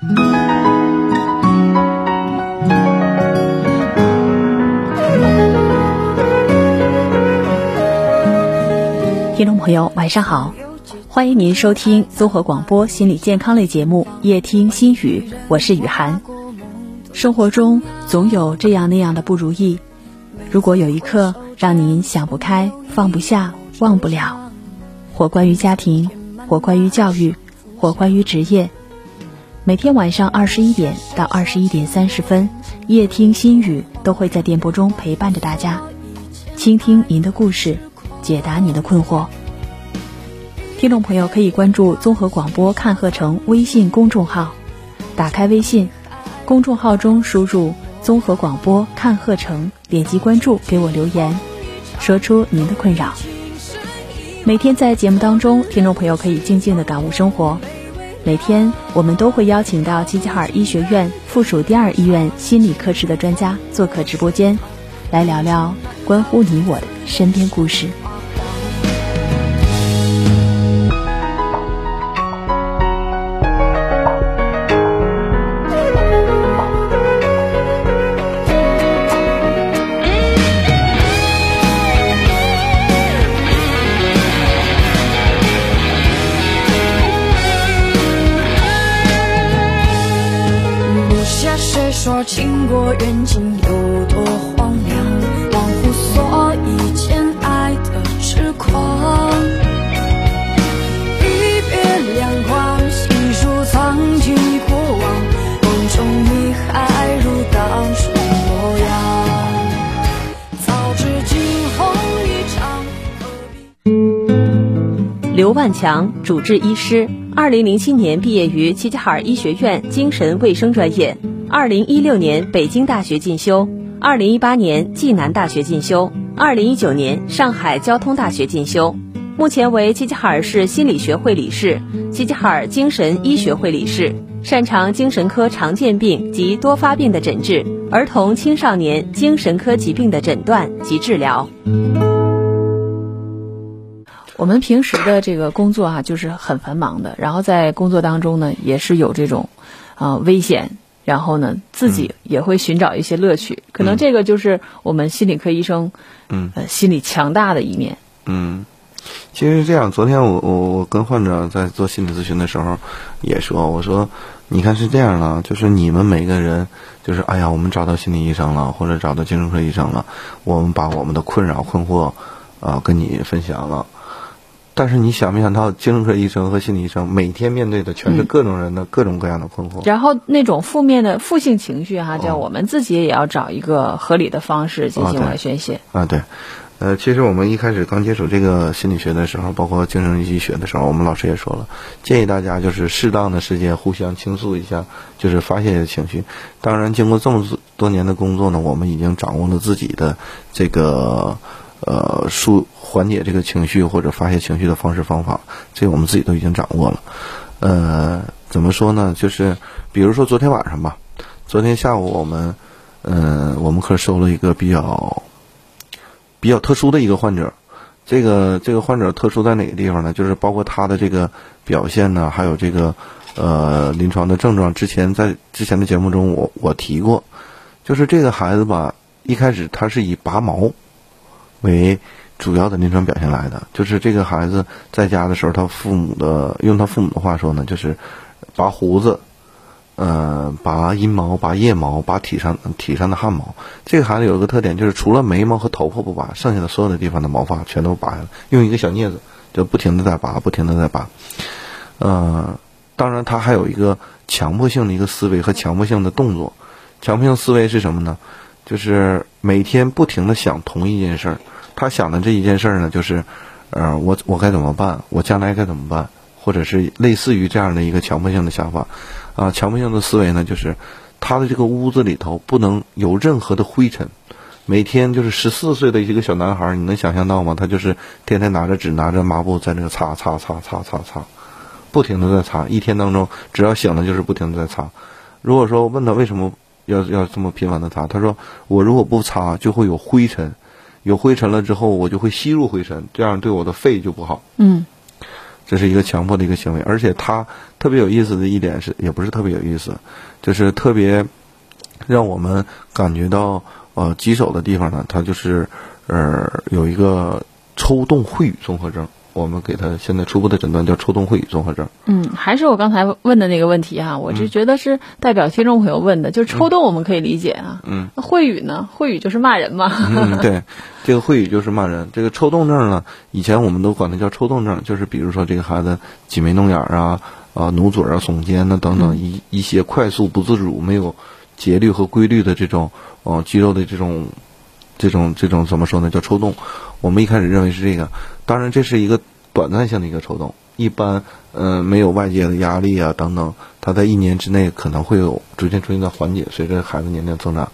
听众朋友，晚上好，欢迎您收听综合广播心理健康类节目《夜听心语》，我是雨涵。生活中总有这样那样的不如意，如果有一刻让您想不开、放不下、忘不了，或关于家庭，或关于教育，或关于职业，每天晚上二十一点到二十一点三十分，《夜听心语》都会在电波中陪伴着大家，倾听您的故事。解答你的困惑，听众朋友可以关注综合广播看鹤城微信公众号，打开微信公众号中输入“综合广播看鹤城”，点击关注，给我留言，说出您的困扰。每天在节目当中，听众朋友可以静静的感悟生活。每天我们都会邀请到齐齐哈尔医学院附属第二医院心理科室的专家做客直播间，来聊聊关乎你我的身边故事。说情过缘尽有多荒凉，忘乎所以见爱的痴狂。一别两宽，细数曾经过往，梦中你还如当初模样。早知惊鸿一场，何必？刘万强，主治医师，二零零七年毕业于齐齐哈尔医学院精神卫生专业。二零一六年北京大学进修，二零一八年暨南大学进修，二零一九年上海交通大学进修，目前为齐齐哈尔市心理学会理事、齐齐哈尔精神医学会理事，擅长精神科常见病及多发病的诊治，儿童青少年精神科疾病的诊断及治疗。我们平时的这个工作啊，就是很繁忙的，然后在工作当中呢，也是有这种啊危险。然后呢，自己也会寻找一些乐趣，可能这个就是我们心理科医生，嗯，呃，心理强大的一面。嗯，其实是这样，昨天我我我跟患者在做心理咨询的时候，也说，我说，你看是这样的，就是你们每个人，就是哎呀，我们找到心理医生了，或者找到精神科医生了，我们把我们的困扰困惑，啊，跟你分享了。但是你想没想到，精神科医生和心理医生每天面对的全是各种人的各种各样的困惑。然后那种负面的负性情绪哈，叫我们自己也要找一个合理的方式进行来宣泄。啊，对，呃，其实我们一开始刚接触这个心理学的时候，包括精神医学的时候，我们老师也说了，建议大家就是适当的时间互相倾诉一下，就是发泄一下情绪。当然，经过这么多年的工作呢，我们已经掌握了自己的这个。呃，舒缓解这个情绪或者发泄情绪的方式方法，这我们自己都已经掌握了。呃，怎么说呢？就是比如说昨天晚上吧，昨天下午我们，嗯，我们科收了一个比较比较特殊的一个患者。这个这个患者特殊在哪个地方呢？就是包括他的这个表现呢，还有这个呃临床的症状。之前在之前的节目中，我我提过，就是这个孩子吧，一开始他是以拔毛。为主要的临床表现来的，就是这个孩子在家的时候，他父母的用他父母的话说呢，就是拔胡子，呃，拔阴毛、拔腋毛、拔体上体上的汗毛。这个孩子有一个特点，就是除了眉毛和头发不拔，剩下的所有的地方的毛发全都拔下来，用一个小镊子就不停的在拔，不停的在拔。呃，当然他还有一个强迫性的一个思维和强迫性的动作。强迫性思维是什么呢？就是每天不停的想同一件事儿，他想的这一件事儿呢，就是，呃，我我该怎么办？我将来该怎么办？或者是类似于这样的一个强迫性的想法，啊，强迫性的思维呢，就是他的这个屋子里头不能有任何的灰尘，每天就是十四岁的一个小男孩，你能想象到吗？他就是天天拿着纸拿着抹布在那个擦擦擦擦擦擦，不停的在擦，一天当中只要醒了就是不停的在擦。如果说问他为什么？要要这么频繁的擦，他说我如果不擦就会有灰尘，有灰尘了之后我就会吸入灰尘，这样对我的肺就不好。嗯，这是一个强迫的一个行为，而且他特别有意思的一点是，也不是特别有意思，就是特别让我们感觉到呃棘手的地方呢，他就是呃有一个抽动秽语综合征。我们给他现在初步的诊断叫抽动秽语综合症。嗯，还是我刚才问的那个问题哈，我就觉得是代表听众朋友问的，就是抽动我们可以理解啊。嗯，那秽语呢？秽语就是骂人嘛。嗯，对，这个秽语就是骂人。这个抽动症呢，以前我们都管它叫抽动症，就是比如说这个孩子挤眉弄眼啊、啊努嘴啊、耸肩呐等等一一些快速不自主、没有节律和规律的这种哦肌肉的这种这种这种怎么说呢？叫抽动。我们一开始认为是这个，当然这是一个短暂性的一个抽动，一般嗯没有外界的压力啊等等，它在一年之内可能会有逐渐出现的缓解，随着孩子年龄增长。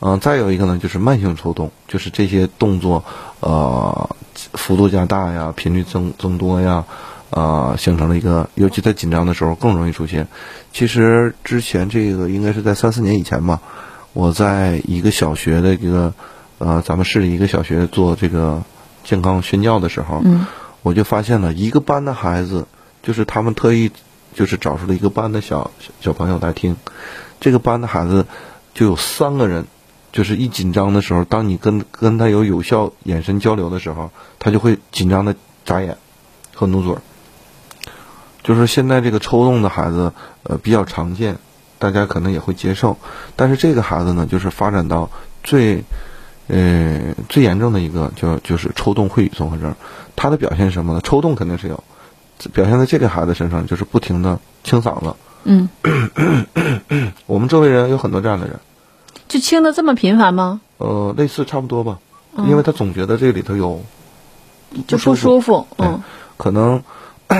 嗯，再有一个呢就是慢性抽动，就是这些动作呃幅度加大呀，频率增增多呀，啊形成了一个，尤其在紧张的时候更容易出现。其实之前这个应该是在三四年以前吧，我在一个小学的一个。呃，咱们市里一个小学做这个健康宣教的时候，我就发现了一个班的孩子，就是他们特意就是找出了一个班的小小朋友来听，这个班的孩子就有三个人，就是一紧张的时候，当你跟跟他有有效眼神交流的时候，他就会紧张的眨眼和努嘴。就是现在这个抽动的孩子，呃，比较常见，大家可能也会接受，但是这个孩子呢，就是发展到最。呃，最严重的一个就就是抽动秽语综合征，它的表现是什么呢？抽动肯定是有，表现在这个孩子身上就是不停的清嗓子。嗯，我们周围人有很多这样的人，就清的这么频繁吗？呃，类似差不多吧，因为他总觉得这里头有就不舒服，嗯，可能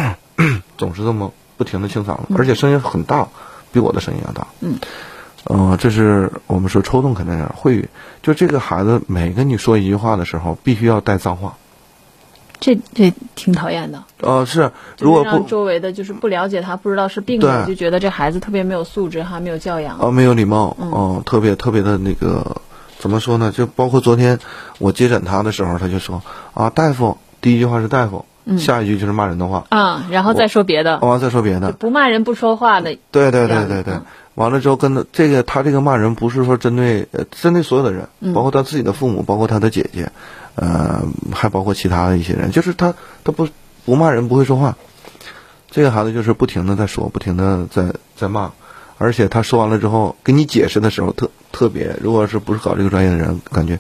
总是这么不停的清嗓子，而且声音很大，比我的声音要大。嗯。呃，这是我们说抽动肯定样，会语，就这个孩子每跟你说一句话的时候，必须要带脏话。这这挺讨厌的。呃，是，如果不周围的就是不了解他，不知道是病的，就觉得这孩子特别没有素质，还没有教养。啊，没有礼貌，嗯，特别特别的那个，怎么说呢？就包括昨天我接诊他的时候，他就说啊，大夫，第一句话是大夫，下一句就是骂人的话啊，然后再说别的，完再说别的，不骂人不说话的。对对对对对。完了之后，跟他这个他这个骂人不是说针对呃针对所有的人，包括他自己的父母，包括他的姐姐，呃，还包括其他的一些人，就是他他不不骂人不会说话，这个孩子就是不停的在说，不停的在在骂，而且他说完了之后给你解释的时候特特别，如果是不是搞这个专业的人，感觉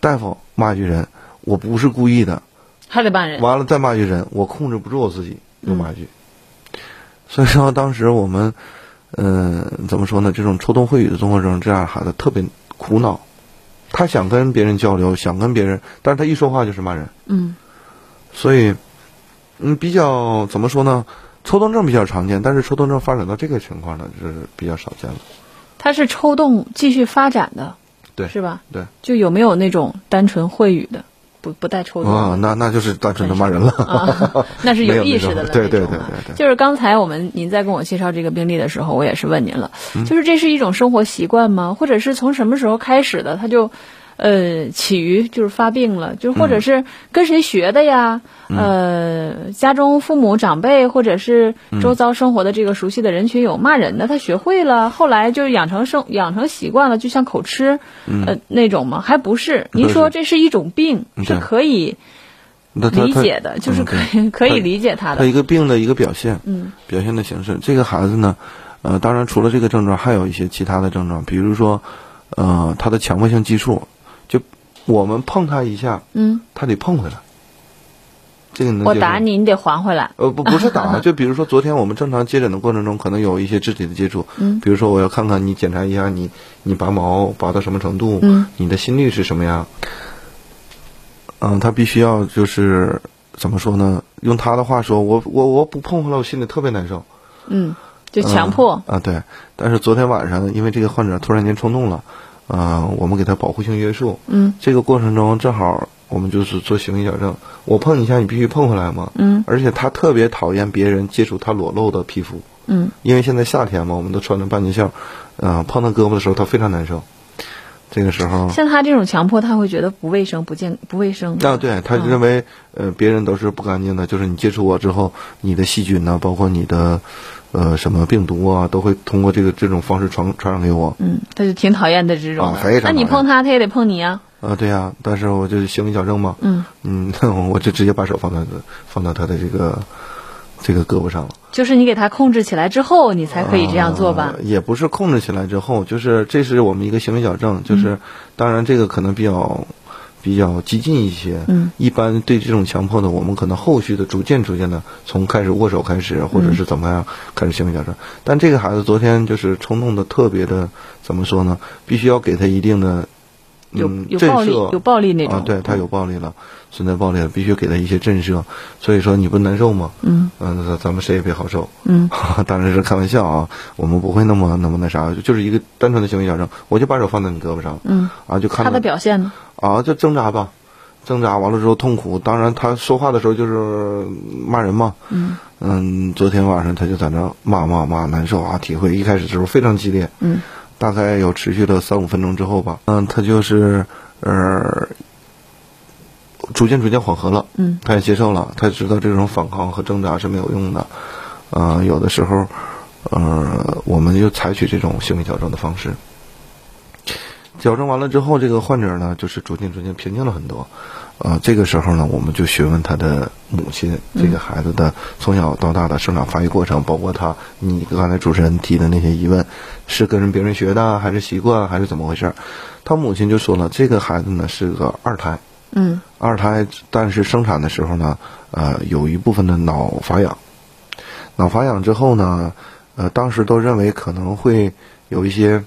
大夫骂一句人，我不是故意的，还得骂人，完了再骂一句人，我控制不住我自己又骂一句，所以说当时我们。嗯，怎么说呢？这种抽动秽语的综合症，这样孩子特别苦恼。他想跟别人交流，想跟别人，但是他一说话就是骂人。嗯。所以，嗯，比较怎么说呢？抽动症比较常见，但是抽动症发展到这个情况呢，就是比较少见了。他是抽动继续发展的，对，是吧？对。就有没有那种单纯秽语的？不不带抽动啊，那那就是单纯的骂人了，那是有意识的了。对对对对对，就是刚才我们您在跟我介绍这个病例的时候，我也是问您了，就是这是一种生活习惯吗？或者是从什么时候开始的？他就。呃，起于就是发病了，就或者是跟谁学的呀？呃，家中父母长辈或者是周遭生活的这个熟悉的人群有骂人的，他学会了，后来就养成生养成习惯了，就像口吃呃那种吗？还不是？您说这是一种病，是可以理解的，就是可以可以理解他的。他一个病的一个表现，嗯，表现的形式。这个孩子呢，呃，当然除了这个症状，还有一些其他的症状，比如说，呃，他的强迫性激素。我们碰他一下，嗯，他得碰回来。这个能我打你，你得还回来。呃，不，不是打，就比如说昨天我们正常接诊的过程中，可能有一些肢体的接触，嗯，比如说我要看看你检查一下你，你拔毛拔到什么程度，嗯，你的心率是什么样？嗯，他必须要就是怎么说呢？用他的话说，我我我不碰回来，我心里特别难受。嗯，就强迫啊，对。但是昨天晚上，因为这个患者突然间冲动了。啊，我们给他保护性约束。嗯，这个过程中正好我们就是做行为矫正。我碰一下，你必须碰回来嘛。嗯，而且他特别讨厌别人接触他裸露的皮肤。嗯，因为现在夏天嘛，我们都穿着半截袖，嗯，碰到胳膊的时候他非常难受。这个时候，像他这种强迫，他会觉得不卫生、不健、不卫生。啊，对他认为，呃，别人都是不干净的，就是你接触我之后，你的细菌呢，包括你的，呃，什么病毒啊，都会通过这个这种方式传传染给我。嗯，他就挺讨厌的这种的。啊非常那你碰他，他也得碰你啊。啊，对呀、但是我就是行为矫正嘛，嗯嗯，我就直接把手放到放到他的这个这个胳膊上了。就是你给他控制起来之后，你才可以这样做吧呃？也不是控制起来之后，就是这是我们一个行为矫正，就是、嗯当然这个可能比较比较激进一些。嗯，一般对这种强迫的，我们可能后续的逐渐逐渐的从开始握手开始，或者是怎么样开始行为矫正。但这个孩子昨天就是冲动的特别的，怎么说呢？必须要给他一定的。有有暴力慑有暴力那种啊，对他有暴力了，存在暴力了，必须给他一些震慑。所以说你不难受吗？嗯嗯，咱咱们谁也别好受。嗯，当然是开玩笑啊，我们不会那么那么那啥，就是一个单纯的行为矫正，我就把手放在你胳膊上，嗯，啊，就看他的表现呢？啊，就挣扎吧，挣扎完了之后痛苦。当然他说话的时候就是骂人嘛，嗯嗯，昨天晚上他就在那骂骂骂，难受啊，体会一开始的时候非常激烈，嗯大概有持续了三五分钟之后吧，嗯，他就是呃，逐渐逐渐缓和了，嗯他也接受了，他知道这种反抗和挣扎是没有用的，呃，有的时候，呃，我们就采取这种行为矫正的方式。矫正完了之后，这个患者呢，就是逐渐逐渐平静了很多。呃，这个时候呢，我们就询问他的母亲，这个孩子的从小到大的生长发育过程，包括他你刚才主持人提的那些疑问，是跟别人学的，还是习惯，还是怎么回事？他母亲就说了，这个孩子呢是个二胎，嗯二胎，但是生产的时候呢，呃，有一部分的脑发痒，脑发痒之后呢，呃，当时都认为可能会有一些，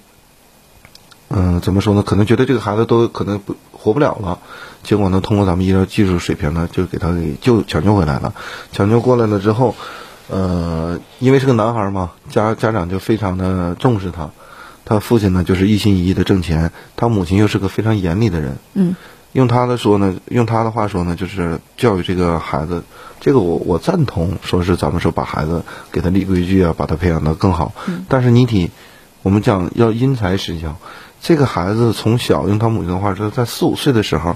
嗯、怎么说呢？可能觉得这个孩子都可能不活不了了。结果呢，通过咱们医疗技术水平呢，就给他给救抢救回来了。抢救过来了之后，呃，因为是个男孩嘛，家家长就非常的重视他。他父亲呢，就是一心一意的挣钱，他母亲又是个非常严厉的人。嗯用他的说呢，用他的话说呢，就是教育这个孩子，这个我我赞同，说是咱们说把孩子给他立规矩啊，把他培养得更好。但是你得，我们讲要因材施教，这个孩子从小用他母亲的话说，在四五岁的时候，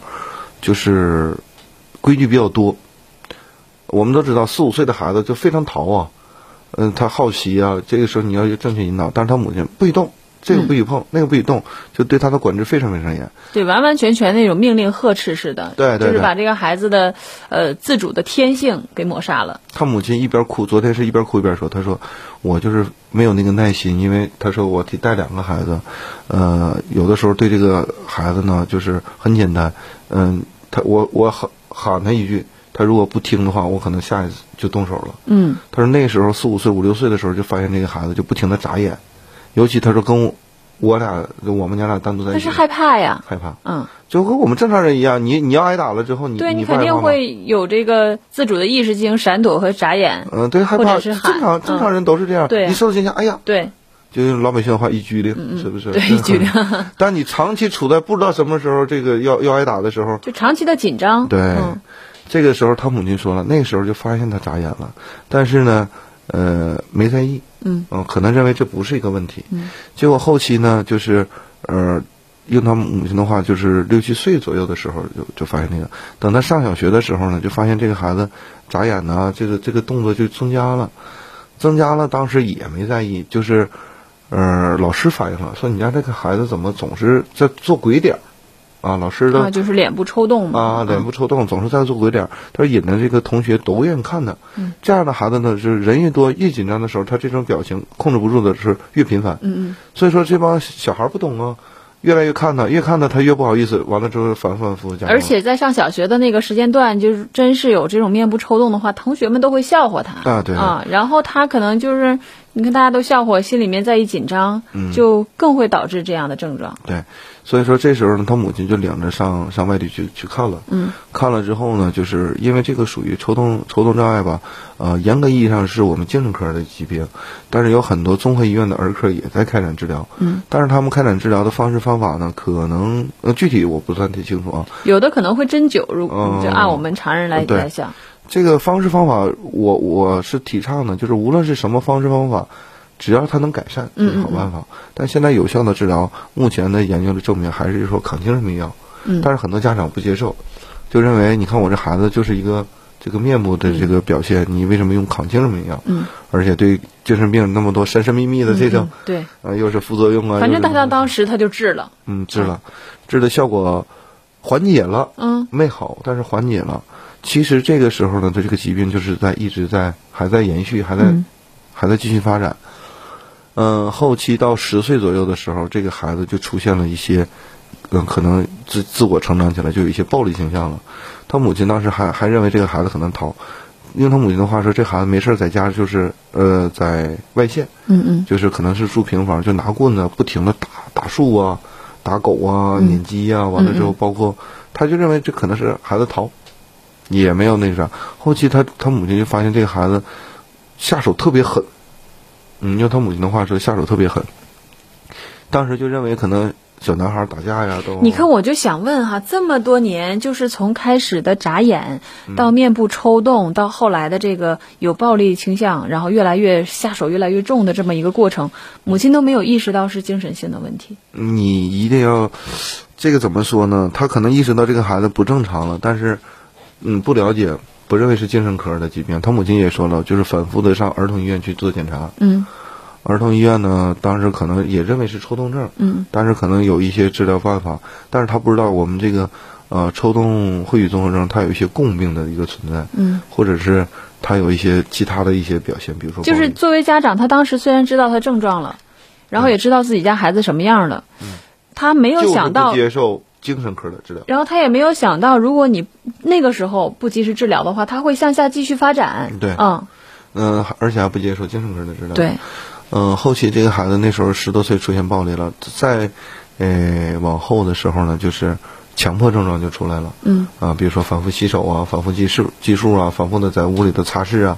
就是规矩比较多。我们都知道，四五岁的孩子就非常淘啊，嗯，他好奇啊，这个时候你要正确引导，但是他母亲不许动，这个不许碰，那个不许动，就对他的管制非常非常严。对，完完全全那种命令呵斥似的，就是对就是把这个孩子的呃自主的天性给抹杀了。他母亲一边哭，昨天是一边哭一边说：“他说我就是没有那个耐心，因为他说我得带两个孩子，呃，有的时候对这个孩子呢，就是很简单，嗯、他我我喊喊他一句，他如果不听的话，我可能下一次就动手了。嗯他说那时候四五岁五六岁的时候，就发现这个孩子就不停的眨眼，尤其他说跟我我俩我们娘俩单独在一起，他是害怕呀，害怕，嗯，就和我们正常人一样，你你要挨打了之后，你对你不肯定会有这个自主的意识进行闪躲和眨眼。嗯，对，害怕。正常正常人都是这样。对。你受到惊吓，哎呀，对。就用老百姓的话一拘灵，是不是？嗯对，一举的，但你长期处在不知道什么时候这个要要挨打的时候，就长期的紧张。对，嗯。这个时候他母亲说了，那个时候就发现他眨眼了，但是呢，呃，没在意，嗯可能认为这不是一个问题。嗯结果后期呢，就是呃，用他母亲的话，就是六七岁左右的时候就就发现那个，等他上小学的时候呢，就发现这个孩子眨眼呐，这个这个动作就增加了，增加了，当时也没在意，就是呃，老师反映了，说你家这个孩子怎么总是在做鬼点儿啊？老师的啊，就是脸部抽动嘛。啊，脸部抽动，总是在做鬼脸儿。他说引得这个同学都愿意看他。嗯这样的孩子呢，就是人越多越紧张的时候，他这种表情控制不住的是越频繁。嗯嗯所以说这帮小孩不懂啊，越来越看他，越看他他越不好意思。完了之后反反复复讲。而且在上小学的那个时间段，就是真是有这种面部抽动的话，同学们都会笑话他啊对对啊，然后他可能就是你看大家都笑话，心里面再一紧张，嗯就更会导致这样的症状。对，所以说这时候呢，他母亲就领着上上外地去去看了。嗯，看了之后呢，就是因为这个属于抽动抽动障碍吧，呃，严格意义上是我们精神科的疾病，但是有很多综合医院的儿科也在开展治疗。嗯，但是他们开展治疗的方式方法呢，可能呃具体我不算太清楚啊。有的可能会针灸，如哦就按我们常人来对来想，这个方式方法，我我是提倡的，就是无论是什么方式方法，只要它能改善，就是好办法。但现在有效的治疗，目前的研究的证明还是说抗精神病药。嗯。但是很多家长不接受，就认为你看我这孩子就是一个这个面部的这个表现，你为什么用抗精神病药？嗯，而且对精神病那么多神神秘秘的这种嗯，对，啊，又是副作用啊，反正又是他当时他就治了，嗯治了，治的效果缓解了，嗯没好，但是缓解了。其实这个时候呢，他这个疾病就是在一直在还在延续，还在、嗯还在继续发展。嗯，后期到十岁左右的时候，这个孩子就出现了一些，嗯，可能自自我成长起来就有一些暴力倾向了。他母亲当时还还认为这个孩子可能逃，用他母亲的话说，这孩子没事儿在家就是呃在外线，嗯嗯就是可能是住平房，就拿棍子不停的打打树啊，打狗啊，撵鸡啊，完了之后包括他就认为这可能是孩子逃，也没有那啥。后期他他母亲就发现这个孩子下手特别狠，嗯，用他母亲的话说下手特别狠。当时就认为可能小男孩打架呀都，你看，我就想问哈，这么多年，就是从开始的眨眼，嗯到面部抽动，到后来的这个有暴力倾向，然后越来越下手越来越重的这么一个过程，母亲都没有意识到是精神性的问题。你一定要，这个怎么说呢？他可能意识到这个孩子不正常了，但是，嗯，不了解，不认为是精神科的疾病。他母亲也说了，就是反复的上儿童医院去做检查。嗯儿童医院呢，当时可能也认为是抽动症，嗯。但是可能有一些治疗办法，但是他不知道我们这个，呃，抽动会语综合症它有一些共病的一个存在，嗯，或者是他有一些其他的一些表现，比如说就是作为家长，他当时虽然知道他症状了，然后也知道自己家孩子什么样了，他没有想到不接受精神科的治疗。然后他也没有想到，如果你那个时候不及时治疗的话，他会向下继续发展。对。嗯，嗯、而且还不接受精神科的治疗。对，嗯，后期这个孩子那时候十多岁出现暴力了，在呃往后的时候呢，就是强迫症状就出来了。嗯啊，比如说反复洗手啊，反复计数计数啊，反复的在屋里头擦拭啊，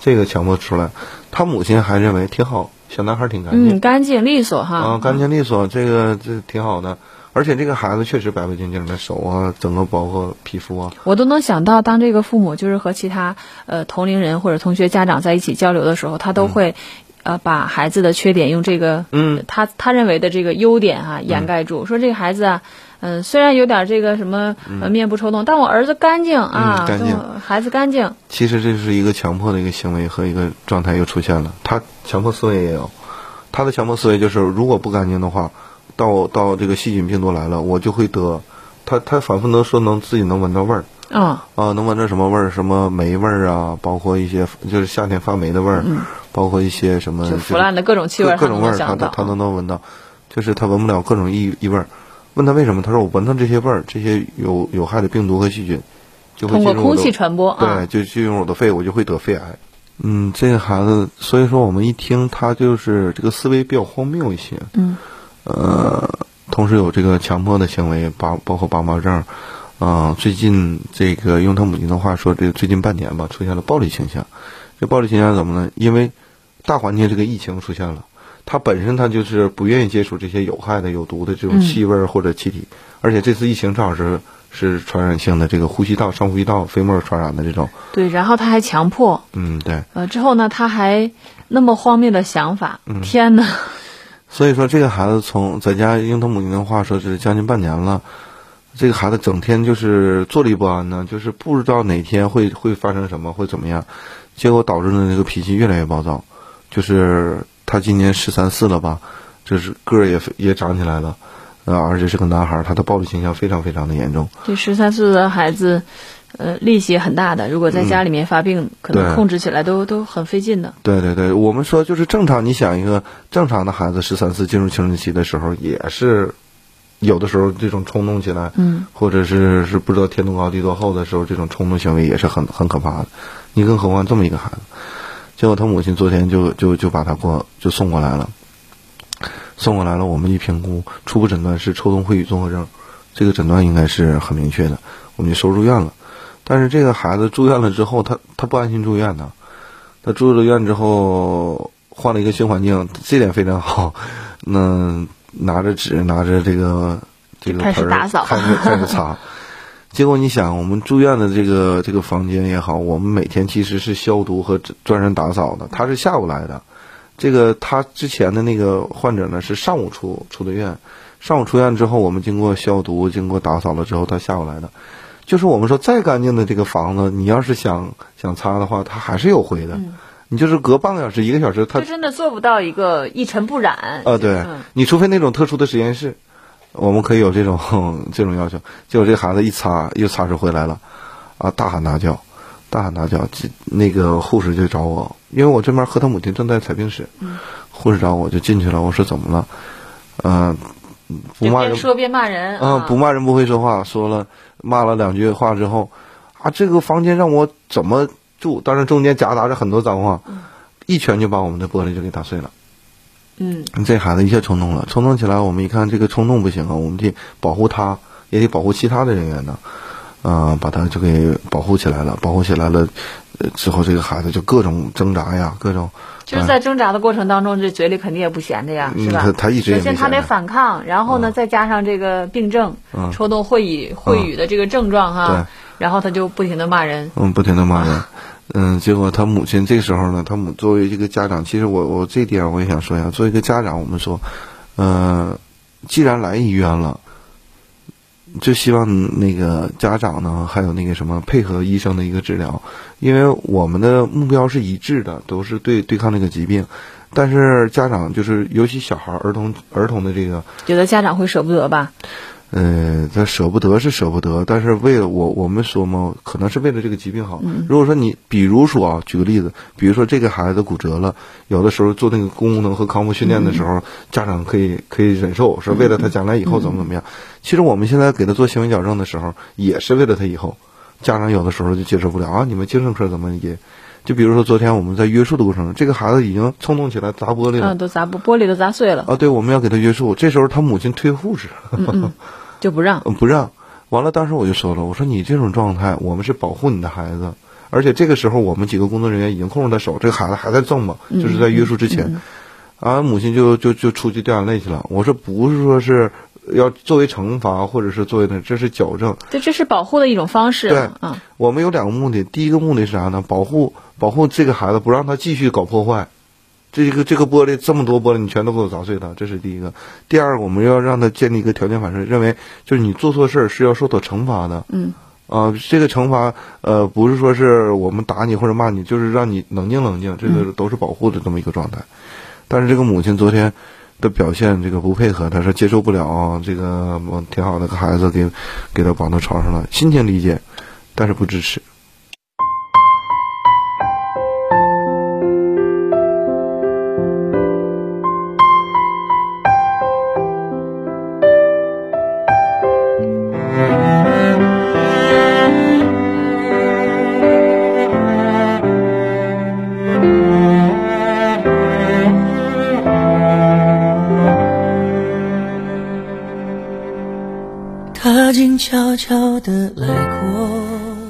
这个强迫出来。他母亲还认为挺好，小男孩挺干净嗯，干净利索哈。啊，干净利索，这个这挺好的。而且这个孩子确实白白净净的手啊，整个包括皮肤啊，我都能想到，当这个父母就是和其他呃同龄人或者同学家长在一起交流的时候，他都会、呃把孩子的缺点用这个嗯他他认为的这个优点啊、掩盖住，说这个孩子啊。嗯，虽然有点这个什么呃面部抽动，但我儿子干净啊，嗯干净孩子干净。其实这是一个强迫的一个行为和一个状态又出现了。他强迫思维也有，他的强迫思维就是如果不干净的话，到到这个细菌病毒来了，我就会得。他他反复能说能自己能闻到味儿嗯啊，能闻到什么味儿？什么霉味儿啊，包括一些就是夏天发霉的味儿，包括一些什么腐烂的各种气味各各种味儿，他能想到。他他都能闻到，就是他闻不了各种异异味儿。问他为什么？他说我闻到这些味儿，这些有有害的病毒和细菌就会通过空气传播啊对，就进入我的肺，我就会得肺癌。嗯，这个孩子，所以说我们一听他就是这个思维比较荒谬一些，嗯呃，同时有这个强迫的行为，包包括拔毛症，啊、最近这个用他母亲的话说，这个最近半年吧，出现了暴力倾向。这暴力倾向怎么呢？因为大环境这个疫情出现了，他本身他就是不愿意接触这些有害的、有毒的这种嗯气味儿或者气体，而且这次疫情正好是是传染性的，这个呼吸道、上呼吸道飞沫传染的这种，对，然后他还强迫，嗯，对。呃，之后呢，他还那么荒谬的想法，嗯 天哪！所以说，这个孩子从在家用他母亲的话说是将近半年了，这个孩子整天就是坐立不安呢，就是不知道哪天会会发生什么，会怎么样，结果导致呢这个脾气越来越暴躁，就是他今年十三四了吧，就是个儿也也长起来了，呃，而且是个男孩儿，他的暴力倾向非常非常的严重。对十三四的孩子，呃，力气也很大的，如果在家里面发病，可能控制起来都都很费劲的。对对对，我们说就是正常，你想一个正常的孩子十三四进入青春期的时候，也是有的时候这种冲动起来，嗯，或者是是不知道天多高地多厚的时候，这种冲动行为也是很很可怕的。你更何况这么一个孩子，结果他母亲昨天就就就把他过就送过来了，送过来了，我们一评估，初步诊断是抽动秽语综合症，这个诊断应该是很明确的，我们就收住院了。但是这个孩子住院了之后，他他不安心住院呢，他住了院之后换了一个新环境，这点非常好。那拿着纸，拿着这个这个开始盆儿打扫开始开始擦。结果你想，我们住院的这个这个房间也好，我们每天其实是消毒和专人打扫的。他是下午来的，这个他之前的那个患者呢是上午出出的院，上午出院之后，我们经过消毒、经过打扫了之后，他下午来的。就是我们说再干净的这个房子，你要是想想擦的话，它还是有灰的。你就是隔半个小时、一个小时，它就真的做不到一个一尘不染。啊，对，嗯你除非那种特殊的实验室，我们可以有这种 这种要求。结果这孩子一擦又擦出回来了，啊，大喊大叫，大喊大叫。这那个护士就找我，因为我这边和他母亲正在采病室，护士找我就进去了。我说怎么了？嗯、不骂人，边说边骂人嗯，不骂人不会说话，说了骂了两句话之后，啊，这个房间让我怎么住？当然中间夹杂着很多脏话，一拳就把我们的玻璃就给打碎了。嗯，这孩子一下冲动了，冲动起来，我们一看这个冲动不行啊，我们得保护他，也得保护其他的人员呢，啊、把他就给保护起来了，保护起来了，呃，之后这个孩子就各种挣扎呀，各种，就是在挣扎的过程当中，这嘴里肯定也不闲着呀，嗯是吧？他他一直也首先他得没反抗，然后呢，再加上这个病症，嗯。抽动会语会语的这个症状哈，然后他就不停的骂人。嗯，不停的骂人，嗯，结果他母亲这时候呢，他母作为一个家长，其实我我这点我也想说一下，作为一个家长，我们说，呃，既然来医院了。就希望那个家长呢，还有那个什么配合医生的一个治疗，因为我们的目标是一致的，都是对对抗这个疾病。但是家长就是尤其小孩儿、儿童、儿童的这个有的家长会舍不得吧？呃，他舍不得是舍不得，但是为了我，我们说嘛，可能是为了这个疾病好。如果说你，比如说啊，举个例子，比如说这个孩子骨折了，有的时候做那个功能和康复训练的时候，家长可以可以忍受，是为了他将来以后怎么怎么样。其实我们现在给他做行为矫正的时候，也是为了他以后。家长有的时候就接受不了啊，你们精神科怎么也？就比如说昨天我们在约束的过程中，这个孩子已经冲动起来砸玻璃了。嗯，都砸玻玻璃都砸碎了，啊，对，我们要给他约束。这时候他母亲推护士，就不让。嗯，不让。完了，当时我就说了，我说你这种状态，我们是保护你的孩子，而且这个时候我们几个工作人员已经控制他手，这个孩子还在挣嘛，就是在约束之前，啊，母亲就就就出去掉眼泪去了。我说不是说是要作为惩罚，或者是作为那，这是矫正。对这是保护的一种方式啊。啊，我们有两个目的，第一个目的是啥呢？保护保护这个孩子，不让他继续搞破坏。这个这个玻璃这么多玻璃，你全都给我砸碎它，这是第一个。第二，我们要让他建立一个条件反射，认为就是你做错事儿是要受到惩罚的。嗯。啊、这个惩罚呃不是说是我们打你或者骂你，就是让你冷静冷静，这个都是保护的这么一个状态。但是这个母亲昨天的表现，这个不配合，她说接受不了啊这个挺好的个孩子给给他绑到床上了，心情理解，但是不支持。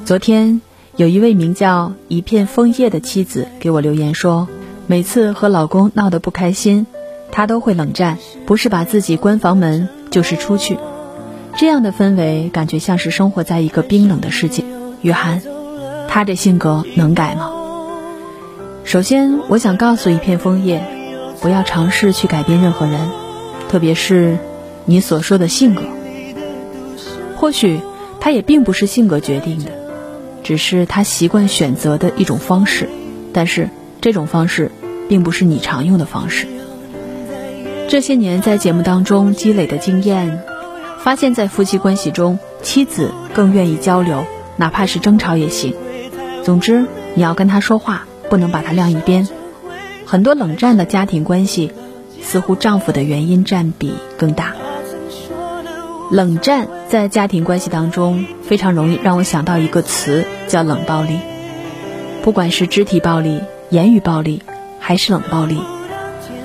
昨天有一位名叫一片枫叶的妻子给我留言说，每次和老公闹得不开心，她都会冷战，不是把自己关房门，就是出去。这样的氛围，感觉像是生活在一个冰冷的世界。雨涵，他这性格能改吗？首先，我想告诉一片枫叶，不要尝试去改变任何人，特别是你所说的性格。或许他也并不是性格决定的，只是他习惯选择的一种方式，但是这种方式并不是你常用的方式。这些年在节目当中积累的经验，发现，在夫妻关系中，妻子更愿意交流，哪怕是争吵也行。总之，你要跟他说话，不能把他晾一边。很多冷战的家庭关系，似乎丈夫的原因占比更大。冷战在家庭关系当中非常容易让我想到一个词，叫冷暴力。不管是肢体暴力、言语暴力，还是冷暴力，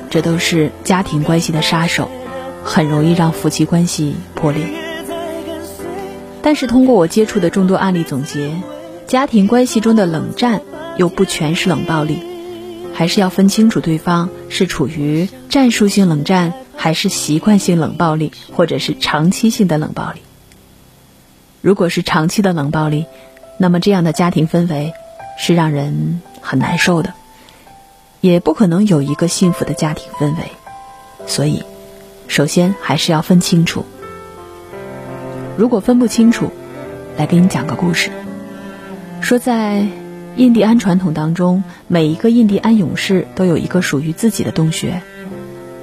这都是家庭关系的杀手，很容易让夫妻关系破裂。但是通过我接触的众多案例总结，家庭关系中的冷战又不全是冷暴力，还是要分清楚对方是处于战术性冷战。还是习惯性冷暴力，或者是长期性的冷暴力。如果是长期的冷暴力，那么这样的家庭氛围是让人很难受的。也不可能有一个幸福的家庭氛围。所以，首先还是要分清楚。如果分不清楚，来给你讲个故事。说在印第安传统当中，每一个印第安勇士都有一个属于自己的洞穴。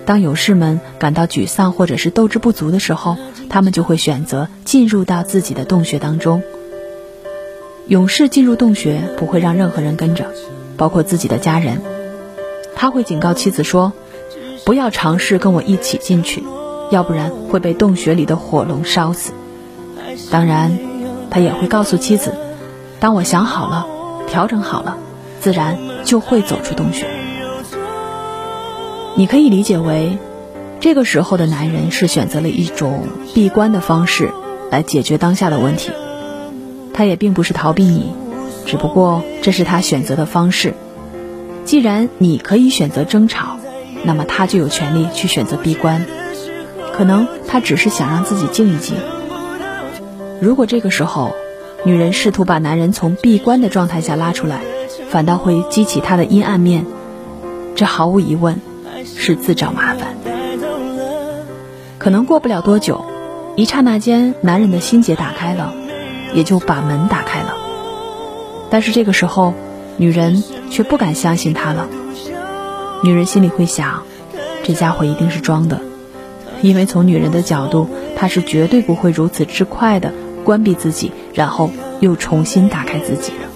当勇士们感到沮丧或者是斗志不足的时候，他们就会选择进入到自己的洞穴当中。勇士进入洞穴不会让任何人跟着，包括自己的家人。他会警告妻子说。不要尝试跟我一起进去，要不然会被洞穴里的火龙烧死。当然，他也会告诉妻子，当我想好了，调整好了，自然就会走出洞穴。你可以理解为，这个时候的男人是选择了一种闭关的方式来解决当下的问题。他也并不是逃避你，只不过这是他选择的方式。既然你可以选择争吵。那么他就有权利去选择闭关，可能他只是想让自己静一静。如果这个时候，女人试图把男人从闭关的状态下拉出来，反倒会激起他的阴暗面，这毫无疑问是自找麻烦。可能过不了多久，一刹那间，男人的心结打开了，也就把门打开了。但是这个时候，女人却不敢相信他了。女人心里会想，这家伙一定是装的，因为从女人的角度，他是绝对不会如此之快的关闭自己，然后又重新打开自己的。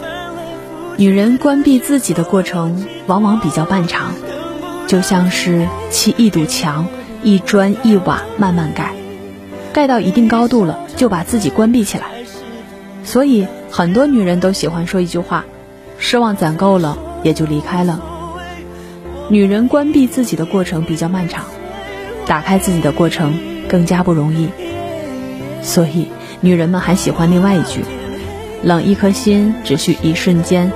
女人关闭自己的过程往往比较漫长，就像是砌一堵墙，一砖一瓦慢慢盖，盖到一定高度了，就把自己关闭起来。所以很多女人都喜欢说一句话：失望攒够了，也就离开了。女人关闭自己的过程比较漫长，打开自己的过程更加不容易，所以女人们还喜欢另外一句：“冷一颗心只需一瞬间，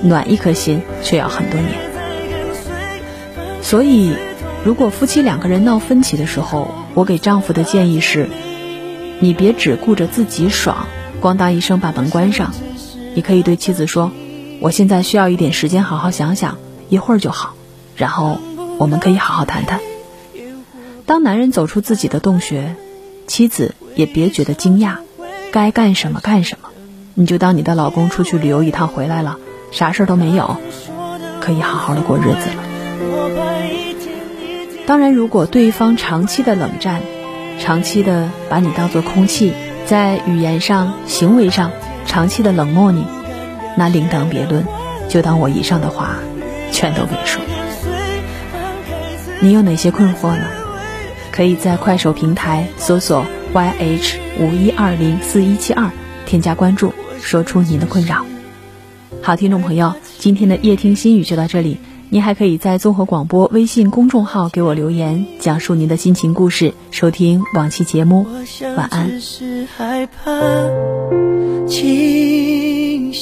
暖一颗心却要很多年。”所以，如果夫妻两个人闹分歧的时候，我给丈夫的建议是：你别只顾着自己爽，咣当一声把门关上，你可以对妻子说：“我现在需要一点时间好好想想，一会儿就好。”然后我们可以好好谈谈。当男人走出自己的洞穴，妻子也别觉得惊讶，该干什么干什么，你就当你的老公出去旅游一趟回来了，啥事儿都没有，可以好好的过日子了。当然，如果对方长期的冷战，长期的把你当做空气，在语言上、行为上长期的冷漠你，那另当别论。就当我以上的话全都没说。你有哪些困惑呢？可以在快手平台搜索 YH 五一二零四一七二，添加关注，说出您的困扰。好，听众朋友，今天的夜听心语就到这里。您还可以在综合广播微信公众号给我留言讲述您的心情故事收听往期节目。晚安。只是害怕清